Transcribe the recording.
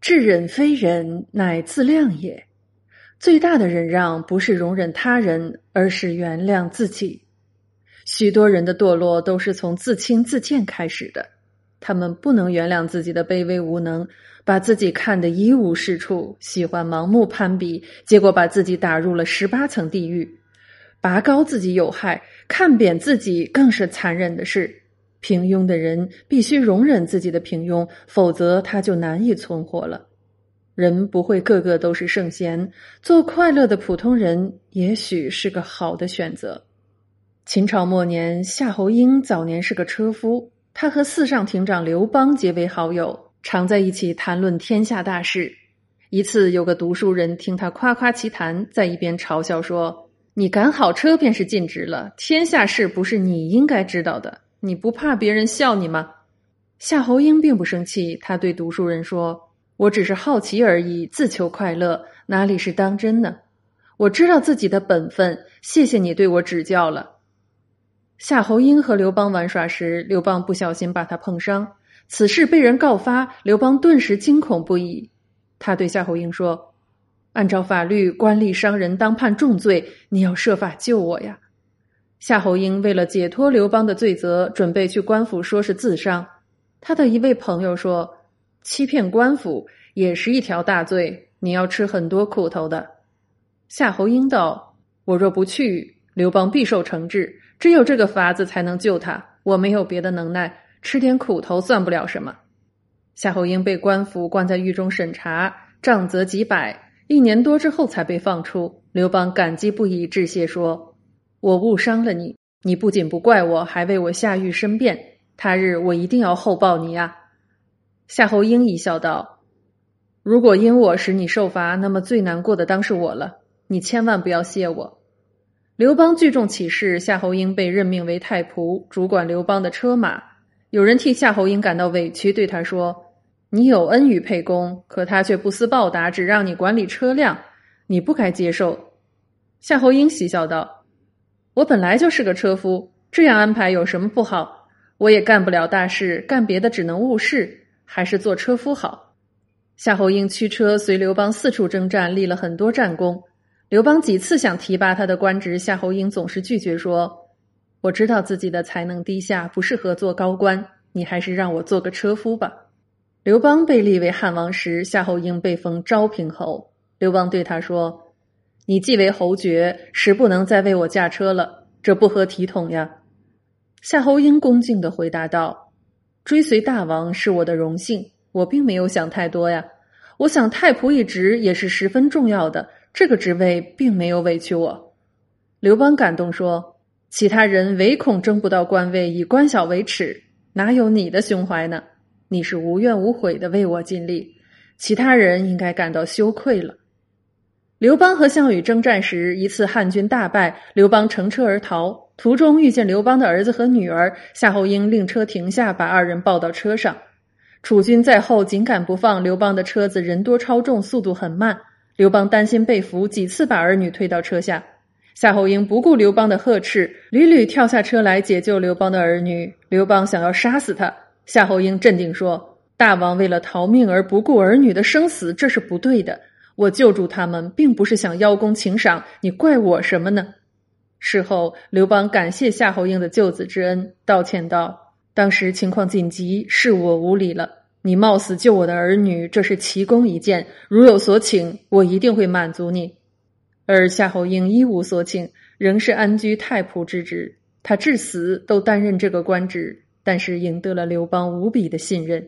智忍非忍，乃自量也。最大的忍让不是容忍他人，而是原谅自己。许多人的堕落都是从自轻自贱开始的，他们不能原谅自己的卑微无能，把自己看得一无是处，喜欢盲目攀比，结果把自己打入了十八层地狱。拔高自己有害，看扁自己更是残忍的事。平庸的人必须容忍自己的平庸，否则他就难以存活了。人不会个个都是圣贤，做快乐的普通人也许是个好的选择。秦朝末年，夏侯婴早年是个车夫，他和四上亭长刘邦结为好友，常在一起谈论天下大事。一次，有个读书人听他夸夸其谈，在一边嘲笑说：“你赶好车便是尽职了，天下事不是你应该知道的。”你不怕别人笑你吗？夏侯婴并不生气，他对读书人说：“我只是好奇而已，自求快乐，哪里是当真呢？我知道自己的本分，谢谢你对我指教了。”夏侯婴和刘邦玩耍时，刘邦不小心把他碰伤，此事被人告发，刘邦顿时惊恐不已。他对夏侯婴说：“按照法律，官吏伤人当判重罪，你要设法救我呀。”夏侯婴为了解脱刘邦的罪责，准备去官府说是自伤。他的一位朋友说：“欺骗官府也是一条大罪，你要吃很多苦头的。”夏侯婴道：“我若不去，刘邦必受惩治，只有这个法子才能救他。我没有别的能耐，吃点苦头算不了什么。”夏侯婴被官府关在狱中审查，杖责几百，一年多之后才被放出。刘邦感激不已，致谢说。我误伤了你，你不仅不怪我，还为我下狱申辩。他日我一定要厚报你呀！夏侯婴一笑道：“如果因我使你受罚，那么最难过的当是我了。你千万不要谢我。”刘邦聚众起事，夏侯婴被任命为太仆，主管刘邦的车马。有人替夏侯婴感到委屈，对他说：“你有恩于沛公，可他却不思报答，只让你管理车辆，你不该接受。”夏侯婴嬉笑道。我本来就是个车夫，这样安排有什么不好？我也干不了大事，干别的只能误事，还是做车夫好。夏侯婴驱车随刘邦四处征战，立了很多战功。刘邦几次想提拔他的官职，夏侯婴总是拒绝说：“我知道自己的才能低下，不适合做高官，你还是让我做个车夫吧。”刘邦被立为汉王时，夏侯婴被封昭平侯。刘邦对他说。你既为侯爵，实不能再为我驾车了，这不合体统呀。夏侯婴恭敬的回答道：“追随大王是我的荣幸，我并没有想太多呀。我想太仆一职也是十分重要的，这个职位并没有委屈我。”刘邦感动说：“其他人唯恐争不到官位，以官小为耻，哪有你的胸怀呢？你是无怨无悔的为我尽力，其他人应该感到羞愧了。”刘邦和项羽征战时，一次汉军大败，刘邦乘车而逃，途中遇见刘邦的儿子和女儿，夏侯婴令车停下，把二人抱到车上。楚军在后紧赶不放，刘邦的车子人多超重，速度很慢。刘邦担心被俘，几次把儿女推到车下。夏侯婴不顾刘邦的呵斥，屡屡跳下车来解救刘邦的儿女。刘邦想要杀死他，夏侯婴镇定说：“大王为了逃命而不顾儿女的生死，这是不对的。”我救助他们，并不是想邀功请赏，你怪我什么呢？事后，刘邦感谢夏侯婴的救子之恩，道歉道：“当时情况紧急，是我无礼了。你冒死救我的儿女，这是奇功一件，如有所请，我一定会满足你。”而夏侯婴一无所请，仍是安居太仆之职，他至死都担任这个官职，但是赢得了刘邦无比的信任。